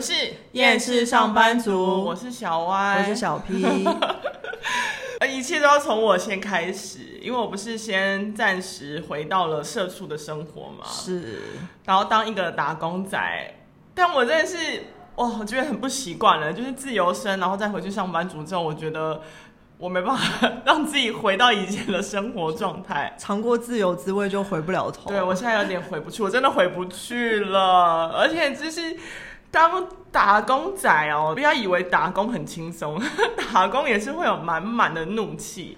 们是厌世上班族，我是小歪我是小 P。一切都要从我先开始，因为我不是先暂时回到了社畜的生活嘛，是，然后当一个打工仔，但我真的是哇，我觉得很不习惯了，就是自由身，然后再回去上班族之后，我觉得我没办法让自己回到以前的生活状态，尝过自由滋味就回不了头。对，我现在有点回不去，我真的回不去了，而且就是。当打工仔哦，不要以为打工很轻松，打工也是会有满满的怒气，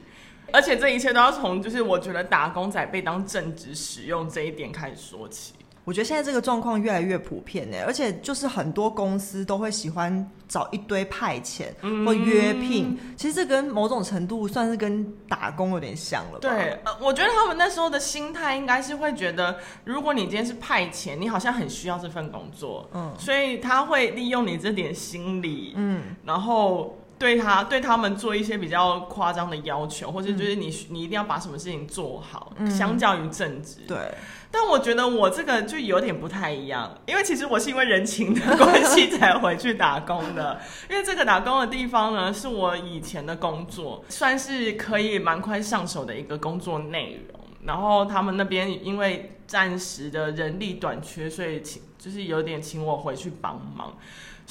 而且这一切都要从就是我觉得打工仔被当正职使用这一点开始说起。我觉得现在这个状况越来越普遍呢，而且就是很多公司都会喜欢找一堆派遣或约聘，嗯、其实这跟某种程度算是跟打工有点像了吧？对，呃，我觉得他们那时候的心态应该是会觉得，如果你今天是派遣，你好像很需要这份工作，嗯，所以他会利用你这点心理，嗯，然后。对他对他们做一些比较夸张的要求，或者就是你、嗯、你一定要把什么事情做好，嗯、相较于正职。对，但我觉得我这个就有点不太一样，因为其实我是因为人情的关系才回去打工的。因为这个打工的地方呢，是我以前的工作，算是可以蛮快上手的一个工作内容。然后他们那边因为暂时的人力短缺，所以请就是有点请我回去帮忙。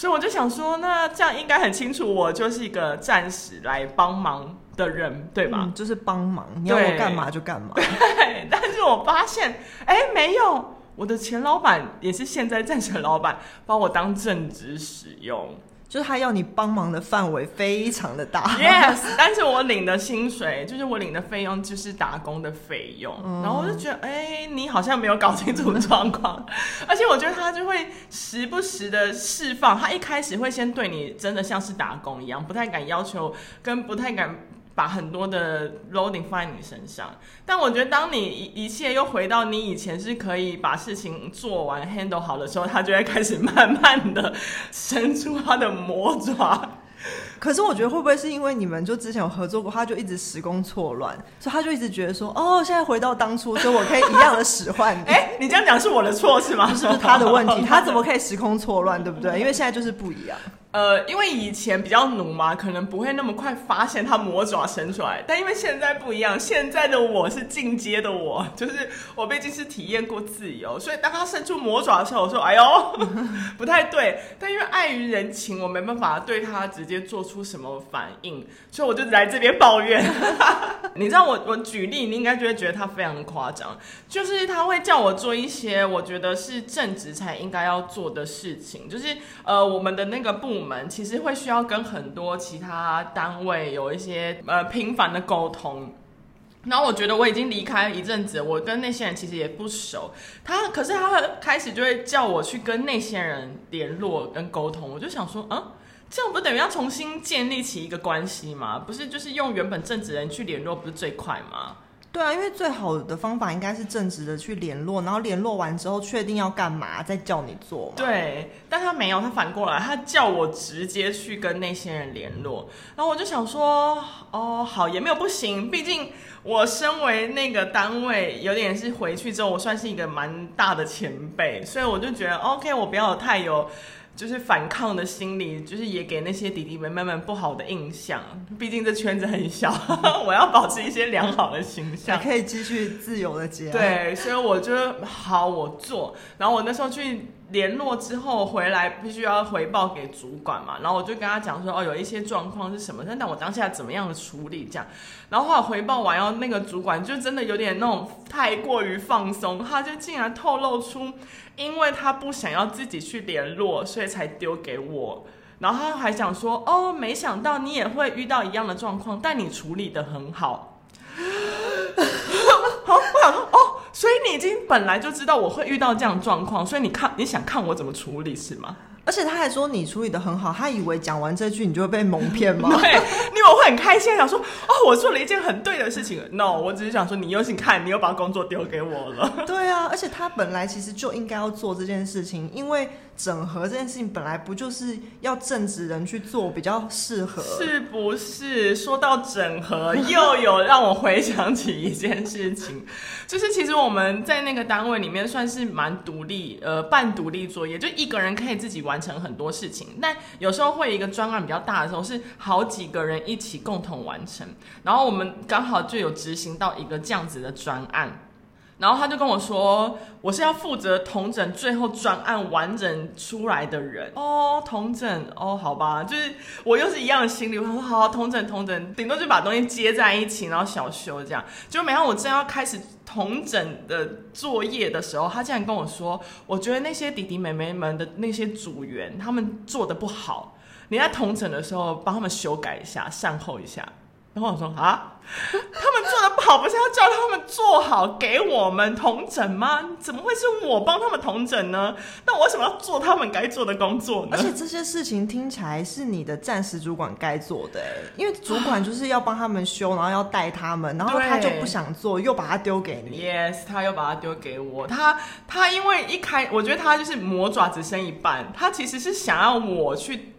所以我就想说，那这样应该很清楚，我就是一个暂时来帮忙的人，对吧？嗯，就是帮忙，你要我干嘛就干嘛。对，但是我发现，哎，没有，我的前老板也是现在暂时的老板，把我当正职使用。就是他要你帮忙的范围非常的大，Yes，但是我领的薪水就是我领的费用就是打工的费用，嗯、然后我就觉得，哎、欸，你好像没有搞清楚状况，而且我觉得他就会时不时的释放，他一开始会先对你真的像是打工一样，不太敢要求，跟不太敢。把很多的 loading 放在你身上，但我觉得当你一一切又回到你以前是可以把事情做完 handle 好的时候，他就会开始慢慢的伸出他的魔爪。可是我觉得会不会是因为你们就之前有合作过，他就一直时空错乱，所以他就一直觉得说，哦，现在回到当初，所以我可以一样的使唤你。哎，你这样讲是我的错是吗？是不是他的问题？他怎么可以时空错乱，对不对？因为现在就是不一样。呃，因为以前比较奴嘛，可能不会那么快发现他魔爪伸出来。但因为现在不一样，现在的我是进阶的我，就是我毕竟是体验过自由，所以当他伸出魔爪的时候，我说：“哎呦，不太对。”但因为碍于人情，我没办法对他直接做出什么反应，所以我就来这边抱怨。你知道我我举例，你应该就会觉得他非常的夸张，就是他会叫我做一些我觉得是正职才应该要做的事情，就是呃我们的那个部。我们其实会需要跟很多其他单位有一些呃频繁的沟通，然后我觉得我已经离开一阵子，我跟那些人其实也不熟。他可是他开始就会叫我去跟那些人联络跟沟通，我就想说，嗯，这样不等于要重新建立起一个关系吗？不是，就是用原本正职人去联络，不是最快吗？对啊，因为最好的方法应该是正直的去联络，然后联络完之后确定要干嘛，再叫你做。对，但他没有，他反过来，他叫我直接去跟那些人联络，然后我就想说，哦，好，也没有不行，毕竟我身为那个单位，有点是回去之后，我算是一个蛮大的前辈，所以我就觉得，OK，我不要太有。就是反抗的心理，就是也给那些弟弟妹妹们不好的印象。毕竟这圈子很小，我要保持一些良好的形象，可以继续自由的接。对，所以我就好，我做。然后我那时候去。联络之后回来必须要回报给主管嘛，然后我就跟他讲说，哦，有一些状况是什么，但但我当下怎么样的处理这样，然后后来回报完，然后那个主管就真的有点那种太过于放松，他就竟然透露出，因为他不想要自己去联络，所以才丢给我，然后他还想说，哦，没想到你也会遇到一样的状况，但你处理得很好。好，我想说，哦。所以你已经本来就知道我会遇到这样的状况，所以你看你想看我怎么处理是吗？而且他还说你处理的很好，他以为讲完这句你就会被蒙骗吗？对，你以为我会很开心，想说哦，我做了一件很对的事情。No，我只是想说你又是看，你又把工作丢给我了。对啊，而且他本来其实就应该要做这件事情，因为整合这件事情本来不就是要正直人去做比较适合？是不是？说到整合，又有让我回想起一件事情，就是其实我们在那个单位里面算是蛮独立，呃，半独立作业，就一个人可以自己完。成很多事情。但有时候会一个专案比较大的时候，是好几个人一起共同完成。然后我们刚好就有执行到一个这样子的专案。然后他就跟我说，我是要负责同整最后专案完整出来的人。哦，同整哦，好吧，就是我又是一样的心理，我说好好统整统整，顶多就把东西接在一起，然后小修这样。结果没想到我正要开始同整的作业的时候，他竟然跟我说，我觉得那些弟弟妹妹们的那些组员他们做的不好，你在同整的时候帮他们修改一下，善后一下。然后我说啊，他们做的不好，不是要叫他们做好给我们同诊吗？怎么会是我帮他们同诊呢？那我为什么要做他们该做的工作呢？而且这些事情听起来是你的暂时主管该做的，因为主管就是要帮他们修，然后要带他们，然后他就不想做，又把他丢给你。Yes，他又把他丢给我。他他因为一开，我觉得他就是魔爪只剩一半，他其实是想要我去。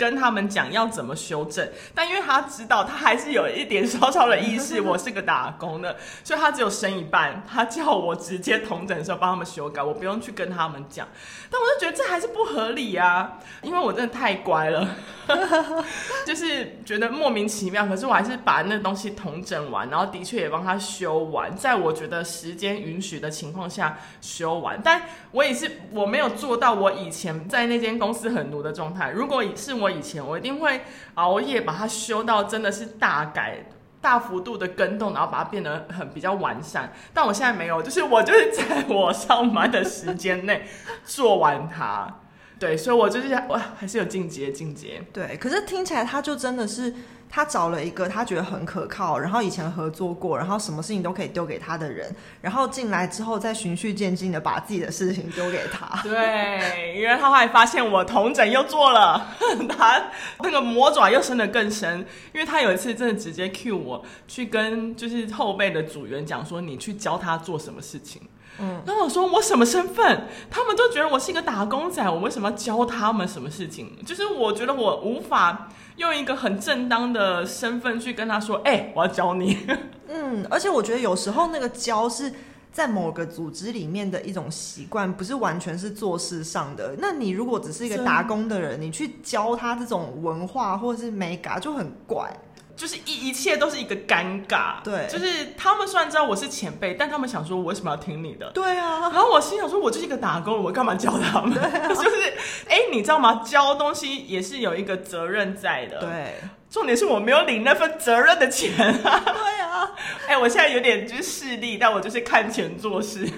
跟他们讲要怎么修正，但因为他知道他还是有一点小小的意识，我是个打工的，所以他只有升一半。他叫我直接同整的时候帮他们修改，我不用去跟他们讲。但我就觉得这还是不合理啊，因为我真的太乖了，就是觉得莫名其妙。可是我还是把那东西同整完，然后的确也帮他修完，在我觉得时间允许的情况下修完。但我也是我没有做到我以前在那间公司很奴的状态。如果是我。以前我一定会熬夜把它修到真的是大改、大幅度的更动，然后把它变得很比较完善。但我现在没有，就是我就是在我上班的时间内做完它。对，所以我就是哇，还是有进阶进阶。对，可是听起来他就真的是。他找了一个他觉得很可靠，然后以前合作过，然后什么事情都可以丢给他的人，然后进来之后再循序渐进的把自己的事情丢给他。对，因为他后来发现我同整又做了，他那个魔爪又伸得更深，因为他有一次真的直接 cue 我去跟就是后辈的组员讲说，你去教他做什么事情。嗯，然后我说我什么身份？他们都觉得我是一个打工仔，我为什么要教他们什么事情？就是我觉得我无法用一个很正当的身份去跟他说，哎、欸，我要教你。嗯，而且我觉得有时候那个教是在某个组织里面的一种习惯，不是完全是做事上的。那你如果只是一个打工的人，你去教他这种文化或者是美感，就很怪。就是一一切都是一个尴尬，对，就是他们虽然知道我是前辈，但他们想说我为什么要听你的？对啊，然后我心想说，我就是一个打工，我干嘛教他们？啊、就是哎、欸，你知道吗？教东西也是有一个责任在的，对，重点是我没有领那份责任的钱啊，对啊，哎、欸，我现在有点就是势利，但我就是看钱做事，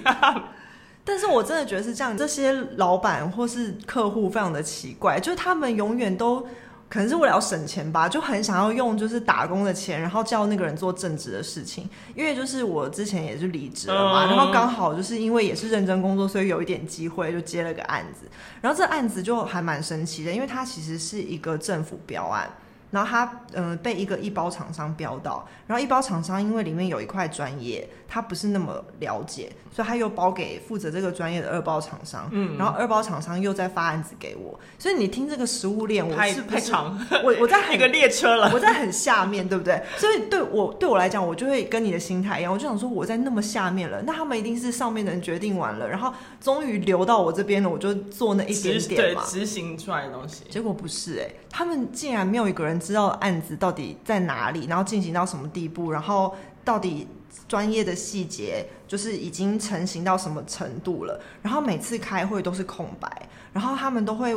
但是我真的觉得是这样，这些老板或是客户非常的奇怪，就是他们永远都。可能是为了要省钱吧，就很想要用就是打工的钱，然后叫那个人做正职的事情。因为就是我之前也是离职了嘛，然后刚好就是因为也是认真工作，所以有一点机会就接了个案子。然后这案子就还蛮神奇的，因为它其实是一个政府标案。然后他嗯、呃、被一个一包厂商标到，然后一包厂商因为里面有一块专业，他不是那么了解，所以他又包给负责这个专业的二包厂商，嗯，然后二包厂商又在发案子给我，所以你听这个食物链，我是太长，我我在一个列车了，我在很下面对不对？所以对我对我来讲，我就会跟你的心态一样，我就想说我在那么下面了，那他们一定是上面的人决定完了，然后终于流到我这边了，我就做那一点点嘛，执行出来的东西，结果不是哎、欸，他们竟然没有一个人知道案子到底在哪里，然后进行到什么地步，然后到底专业的细节就是已经成型到什么程度了。然后每次开会都是空白，然后他们都会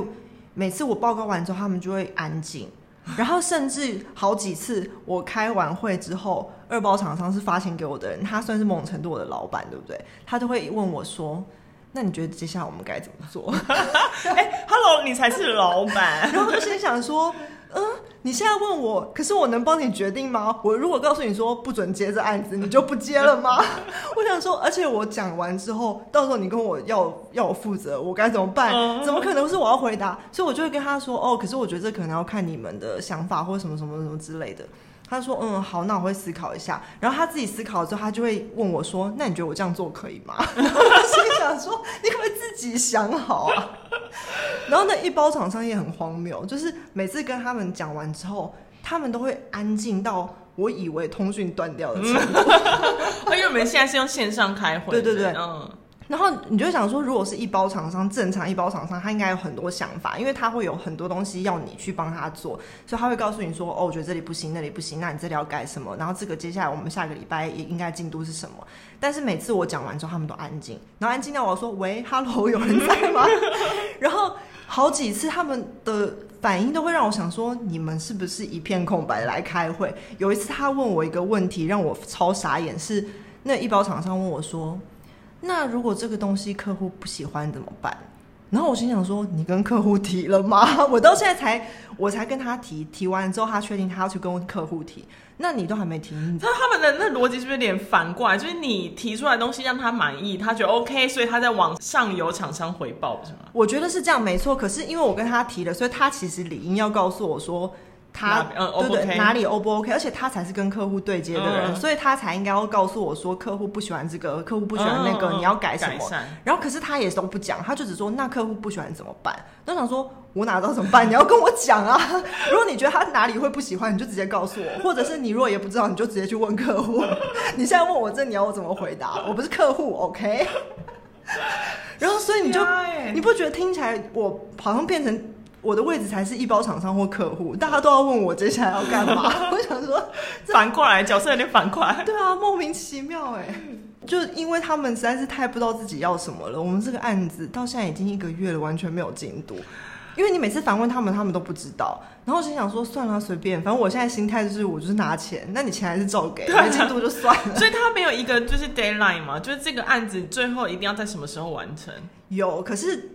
每次我报告完之后，他们就会安静。然后甚至好几次我开完会之后，二包厂商是发钱给我的人，他算是某种程度我的老板，对不对？他都会问我说：“那你觉得接下来我们该怎么做？” 哎，Hello，你才是老板。然后我就心想说。嗯，你现在问我，可是我能帮你决定吗？我如果告诉你说不准接这案子，你就不接了吗？我想说，而且我讲完之后，到时候你跟我要要我负责，我该怎么办？怎么可能是我要回答？所以我就会跟他说，哦，可是我觉得这可能要看你们的想法或什么什么什么之类的。他说：“嗯，好，那我会思考一下。”然后他自己思考之后，他就会问我说：“那你觉得我这样做可以吗？”然 后我心想说：“你可不可以自己想好啊？”然后那一包厂商也很荒谬，就是每次跟他们讲完之后，他们都会安静到我以为通讯断掉的程度。因为我们现在是用线上开会，对对对，嗯。然后你就想说，如果是一包厂商，正常一包厂商，他应该有很多想法，因为他会有很多东西要你去帮他做，所以他会告诉你说，哦，我觉得这里不行，那里不行，那你这里要改什么？然后这个接下来我们下个礼拜也应该进度是什么？但是每次我讲完之后，他们都安静，然后安静到我说，喂，Hello，有人在吗？然后好几次他们的反应都会让我想说，你们是不是一片空白来开会？有一次他问我一个问题，让我超傻眼，是那医保厂商问我说。那如果这个东西客户不喜欢怎么办？然后我心想说，你跟客户提了吗？我到现在才，我才跟他提，提完之后他确定他要去跟客户提，那你都还没提，那他们的那逻辑是不是有点反过来？就是你提出来的东西让他满意，他觉得 OK，所以他在往上游厂商回报，是吗？我觉得是这样，没错。可是因为我跟他提了，所以他其实理应要告诉我说。他嗯，对对哪里 O 不 OK？而且他才是跟客户对接的人，嗯、所以他才应该要告诉我说，客户不喜欢这个，客户不喜欢那个，嗯、你要改什么？然后可是他也都不讲，他就只说那客户不喜欢怎么办？都想说，我哪知道怎么办？你要跟我讲啊！如果你觉得他哪里会不喜欢，你就直接告诉我；或者是你如果也不知道，你就直接去问客户。你现在问我这，你要我怎么回答？我不是客户，OK？然后所以你就你不觉得听起来我好像变成？我的位置才是一包厂商或客户，大家都要问我接下来要干嘛。我想说，反过来角色有点反过来。对啊，莫名其妙哎，就因为他们实在是太不知道自己要什么了。我们这个案子到现在已经一个月了，完全没有进度。因为你每次反问他们，他们都不知道。然后我心想说，算了，随便，反正我现在心态就是，我就是拿钱，那你钱还是照给，没进度就算了。所以他没有一个就是 deadline 嘛，就是这个案子最后一定要在什么时候完成？有，可是。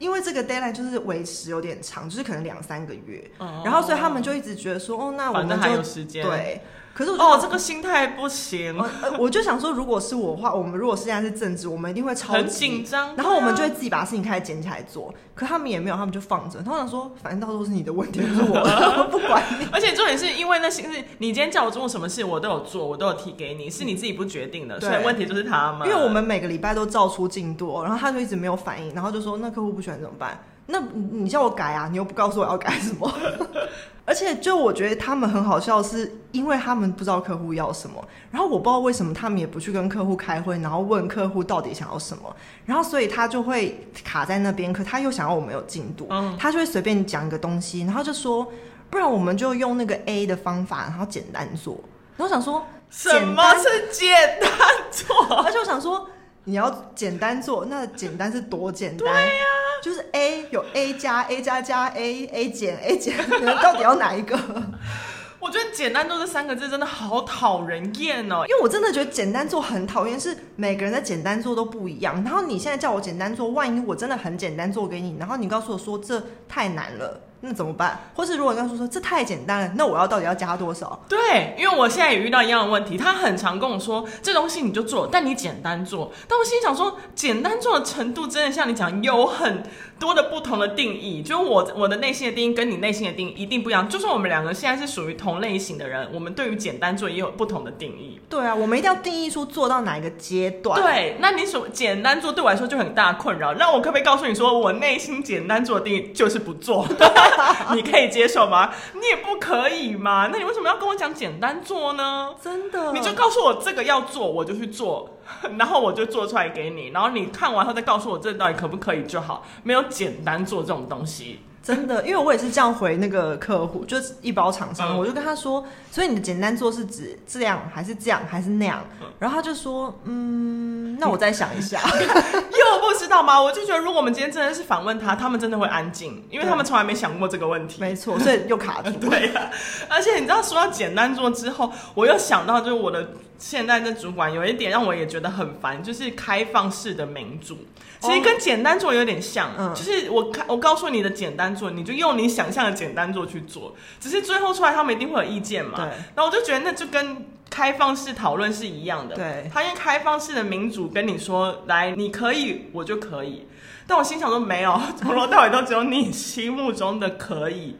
因为这个 deadline 就是维持有点长，就是可能两三个月，嗯、然后所以他们就一直觉得说，哦，那我们就还有时间对。可是我哦，这个心态不行。呃，我就想说，如果是我的话，我们如果现在是正职，我们一定会超级紧张，然后我们就会自己把事情开始捡起来做。可他们也没有，他们就放着。他们想说，反正到时候是你的问题，不是我的，不管你。而且重点是因为那些是你今天叫我做什么事，我都有做，我都有提给你，是你自己不决定的，所以问题就是他们。因为我们每个礼拜都照出进度，然后他就一直没有反应，然后就说，那客户不喜欢怎么办？那你叫我改啊，你又不告诉我要改什么。而且就我觉得他们很好笑，是因为他们不知道客户要什么，然后我不知道为什么他们也不去跟客户开会，然后问客户到底想要什么，然后所以他就会卡在那边。可他又想要我们有进度，嗯，他就会随便讲一个东西，然后就说，不然我们就用那个 A 的方法，然后简单做。然后想说，什么是简单做？而且我想说，你要简单做，那简单是多简单？对呀。就是 A 有 A 加 A 加加 A A 减 A 减，你们到底要哪一个？我觉得简单做这三个字真的好讨人厌哦，因为我真的觉得简单做很讨厌，是每个人的简单做都不一样。然后你现在叫我简单做，万一我真的很简单做给你，然后你告诉我说这太难了。那怎么办？或是如果刚说说这太简单了，那我要到底要加多少？对，因为我现在也遇到一样的问题，他很常跟我说这东西你就做，但你简单做。但我心想说，简单做的程度真的像你讲有很多的不同的定义，就我我的内心的定义跟你内心的定义一定不一样。就算我们两个现在是属于同类型的人，我们对于简单做也有不同的定义。对啊，我们一定要定义出做到哪一个阶段。对，那你所简单做对我来说就很大的困扰。那我可不可以告诉你说，我内心简单做的定义就是不做？你可以。接受吗？你也不可以嘛？那你为什么要跟我讲简单做呢？真的，你就告诉我这个要做，我就去做，然后我就做出来给你，然后你看完后再告诉我这到底可不可以就好。没有简单做这种东西。真的，因为我也是这样回那个客户，就是一包厂商，嗯、我就跟他说，所以你的简单做是指这样还是这样还是那样？然后他就说，嗯，那我再想一下，又不知道吗？我就觉得，如果我们今天真的是访问他，他们真的会安静，因为他们从来没想过这个问题。没错，所以又卡住。对呀、啊，而且你知道，说到简单做之后，我又想到，就是我的现在的主管有一点让我也觉得很烦，就是开放式的民主。其实跟简单做有点像，嗯、就是我看我告诉你的简单做，你就用你想象的简单做去做，只是最后出来他们一定会有意见嘛。对。然后我就觉得那就跟开放式讨论是一样的。对。他用开放式的民主跟你说，来，你可以，我就可以。但我心想说，没有，从头到尾都只有你心目中的可以。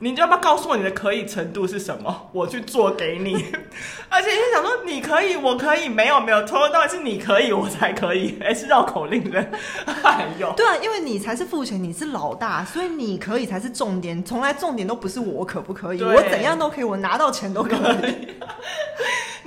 你就要不要告诉我你的可以程度是什么？我去做给你。而且你想说你可以，我可以，没有没有，从头到尾是你可以，我才可以，哎，是绕口令的。哎呦，对啊，因为你才是付钱，你是老大，所以你可以才是重点。从来重点都不是我可不可以，我怎样都可以，我拿到钱都可以。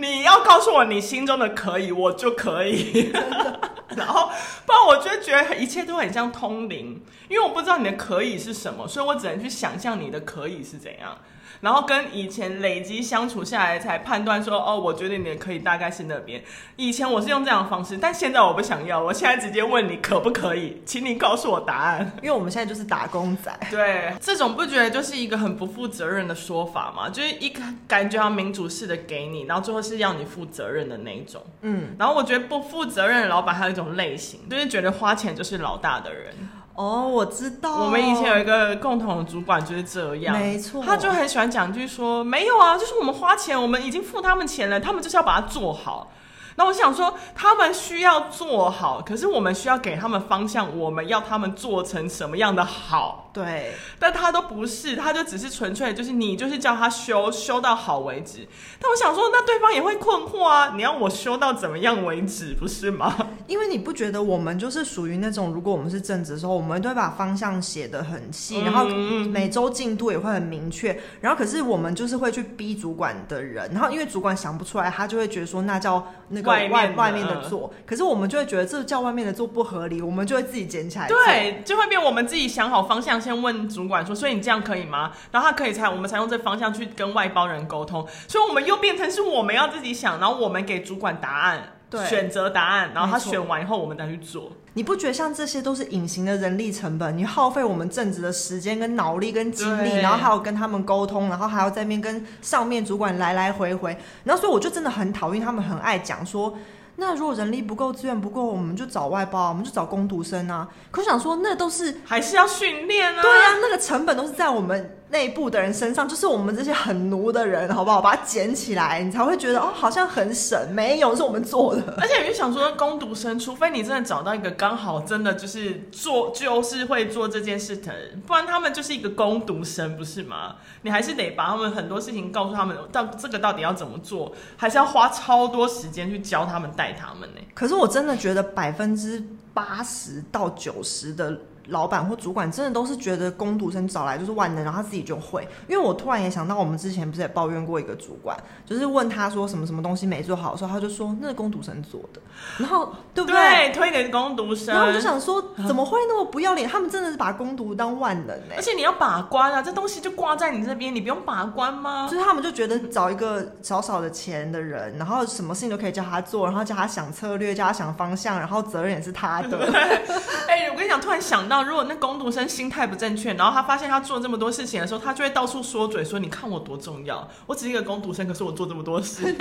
你要告诉我你心中的可以，我就可以。然后不然我就觉得一切都很像通灵，因为我不知道你的可以是什么，所以我只能去想象你的可以是怎样。然后跟以前累积相处下来，才判断说，哦，我觉得你可以大概是那边。以前我是用这样的方式，但现在我不想要，我现在直接问你可不可以，请你告诉我答案。因为我们现在就是打工仔。对，这种不觉得就是一个很不负责任的说法吗？就是一个感觉要民主式的给你，然后最后是要你负责任的那一种。嗯，然后我觉得不负责任的老板还有一种类型，就是觉得花钱就是老大的人。哦，我知道。我们以前有一个共同的主管就是这样，没错，他就很喜欢讲句说，没有啊，就是我们花钱，我们已经付他们钱了，他们就是要把它做好。那我想说，他们需要做好，可是我们需要给他们方向，我们要他们做成什么样的好？对，但他都不是，他就只是纯粹就是你就是叫他修修到好为止。但我想说，那对方也会困惑啊，你要我修到怎么样为止，不是吗？因为你不觉得我们就是属于那种，如果我们是正职的时候，我们都会把方向写得很细，然后每周进度也会很明确。然后可是我们就是会去逼主管的人，然后因为主管想不出来，他就会觉得说那叫那个外外面，外面的做。可是我们就会觉得这叫外面的做不合理，我们就会自己捡起来。对，就会变我们自己想好方向。先问主管说，所以你这样可以吗？然后他可以才，我们才用这方向去跟外包人沟通。所以我们又变成是我们要自己想，然后我们给主管答案，对，选择答案，然后他选完以后，我们再去做。你不觉得像这些都是隐形的人力成本？你耗费我们正职的时间、跟脑力、跟精力，然后还要跟他们沟通，然后还要在面跟上面主管来来回回。然后所以我就真的很讨厌他们，很爱讲说。那如果人力不够，资源不够，我们就找外包，我们就找工读生啊。可是想说，那都是还是要训练啊。对啊，那个成本都是在我们。内部的人身上，就是我们这些很奴的人，好不好？把它捡起来，你才会觉得哦，好像很省。没有，是我们做的。而且你就想说，工读生，除非你真的找到一个刚好真的就是做，就是会做这件事的人，不然他们就是一个工读生，不是吗？你还是得把他们很多事情告诉他们，到这个到底要怎么做，还是要花超多时间去教他们、带他们呢？可是我真的觉得百分之八十到九十的。老板或主管真的都是觉得工读生找来就是万能，然后他自己就会。因为我突然也想到，我们之前不是也抱怨过一个主管，就是问他说什么什么东西没做好的时候，他就说那是工读生做的，然后对不对？对，推给工读生。然后我就想说，怎么会那么不要脸？他们真的是把工读当万能呢？而且你要把关啊，这东西就挂在你这边，你不用把关吗？就是他们就觉得找一个少少的钱的人，然后什么事情都可以叫他做，然后叫他想策略，叫他想方向，然后责任也是他的。哎、欸，我跟你讲，突然想到。如果那工读生心态不正确，然后他发现他做这么多事情的时候，他就会到处说嘴，说：“你看我多重要，我只是一个工读生，可是我做这么多事。”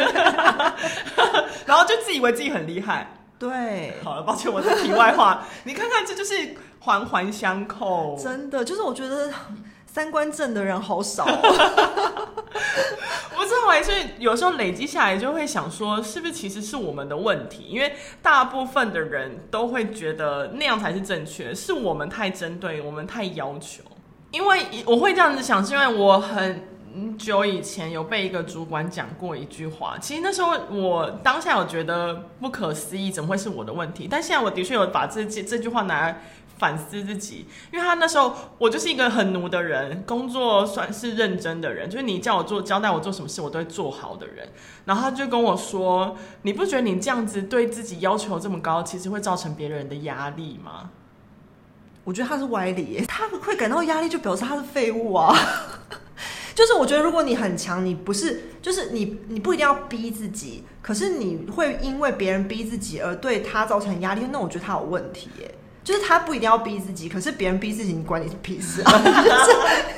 然后就自以为自己很厉害。对，好了，抱歉，我是题外话。你看看，这就是环环相扣。真的，就是我觉得三观正的人好少。不是，我是有时候累积下来，就会想说，是不是其实是我们的问题？因为大部分的人都会觉得那样才是正确，是我们太针对，我们太要求。因为我会这样子想，是因为我很久以前有被一个主管讲过一句话。其实那时候我当下有觉得不可思议，怎么会是我的问题？但现在我的确有把这这这句话拿来。反思自己，因为他那时候我就是一个很奴的人，工作算是认真的人，就是你叫我做交代我做什么事，我都会做好的人。然后他就跟我说：“你不觉得你这样子对自己要求这么高，其实会造成别人的压力吗？”我觉得他是歪理，他会感到压力，就表示他是废物啊。就是我觉得如果你很强，你不是就是你你不一定要逼自己，可是你会因为别人逼自己而对他造成压力，那我觉得他有问题耶。就是他不一定要逼自己，可是别人逼自己，你管你是屁事啊？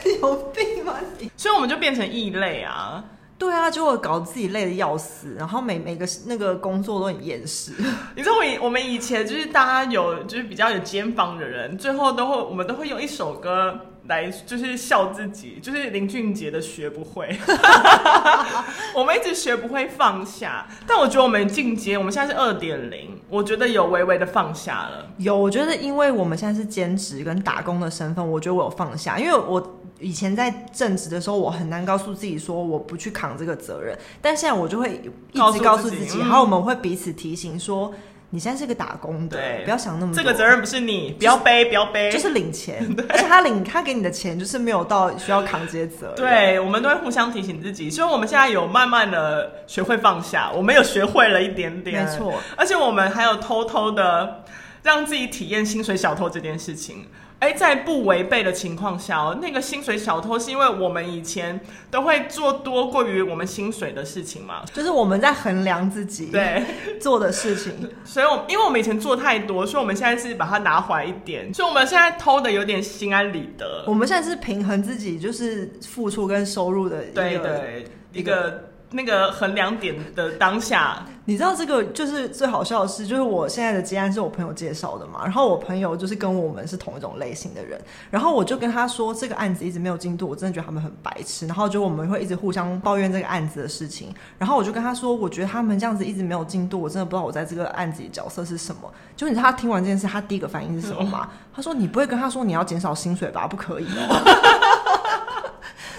就是有病吗你？所以我们就变成异类啊。对啊，就会搞自己累的要死，然后每每个那个工作都很厌世。你知道我以我们以前就是大家有就是比较有肩膀的人，最后都会我们都会用一首歌来就是笑自己，就是林俊杰的学不会。我们一直学不会放下，但我觉得我们进阶，我们现在是二点零，我觉得有微微的放下了。有，我觉得因为我们现在是兼职跟打工的身份，我觉得我有放下，因为我。以前在正职的时候，我很难告诉自己说我不去扛这个责任，但现在我就会一直告诉自己，然后我们会彼此提醒说，你现在是个打工的，对，不要想那么多。这个责任不是你，不要背，不要背，就是领钱，而且他领他给你的钱就是没有到需要扛这些责任。对，我们都会互相提醒自己，所以我们现在有慢慢的学会放下，我们有学会了一点点，没错，而且我们还有偷偷的让自己体验薪水小偷这件事情。哎，在不违背的情况下哦，那个薪水小偷是因为我们以前都会做多过于我们薪水的事情嘛，就是我们在衡量自己对 做的事情，所以我因为我们以前做太多，所以我们现在是把它拿回来一点，所以我们现在偷的有点心安理得。我们现在是平衡自己，就是付出跟收入的一个对对一个。那个衡量点的当下，你知道这个就是最好笑的事，就是我现在的接案是我朋友介绍的嘛，然后我朋友就是跟我们是同一种类型的人，然后我就跟他说这个案子一直没有进度，我真的觉得他们很白痴，然后就我们会一直互相抱怨这个案子的事情，然后我就跟他说，我觉得他们这样子一直没有进度，我真的不知道我在这个案子里角色是什么。就你知道他听完这件事，他第一个反应是什么吗？他说你不会跟他说你要减少薪水吧？不可以哦。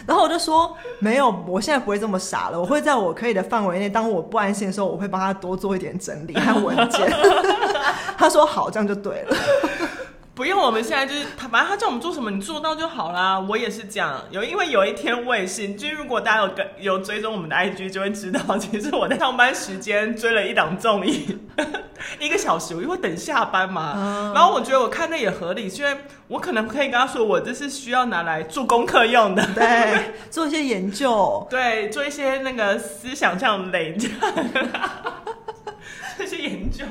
然后我就说没有，我现在不会这么傻了。我会在我可以的范围内，当我不安心的时候，我会帮他多做一点整理和文件。他说好，这样就对了。不用，我们现在就是他，反正他叫我们做什么，你做到就好啦。我也是这样，有因为有一天我也是，就是如果大家有跟有追踪我们的 IG，就会知道，其实我在上班时间追了一档综艺，一个小时，我就会等下班嘛。嗯、然后我觉得我看那也合理，因为我可能可以跟他说，我这是需要拿来做功课用的，对，做一些研究，对，做一些那个思想上累积，这些研究。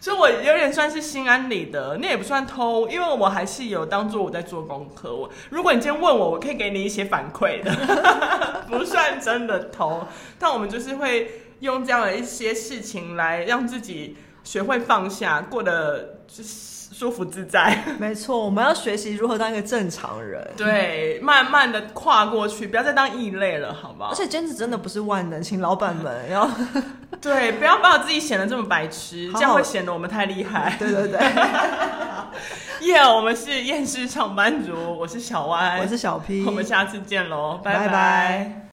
所以，我有点算是心安理得，那也不算偷，因为我还是有当做我在做功课。我，如果你今天问我，我可以给你一些反馈的，不算真的偷。但我们就是会用这样的一些事情来让自己学会放下，过得就是。舒服自在，没错，我们要学习如何当一个正常人，对，慢慢的跨过去，不要再当异类了，好不好？而且兼职真的不是万能，请老板们要 对，不要把自己显得这么白痴，这样会显得我们太厉害。对对对，耶，yeah, 我们是厌世上班族，我是小歪，我是小 P，我们下次见喽，拜拜。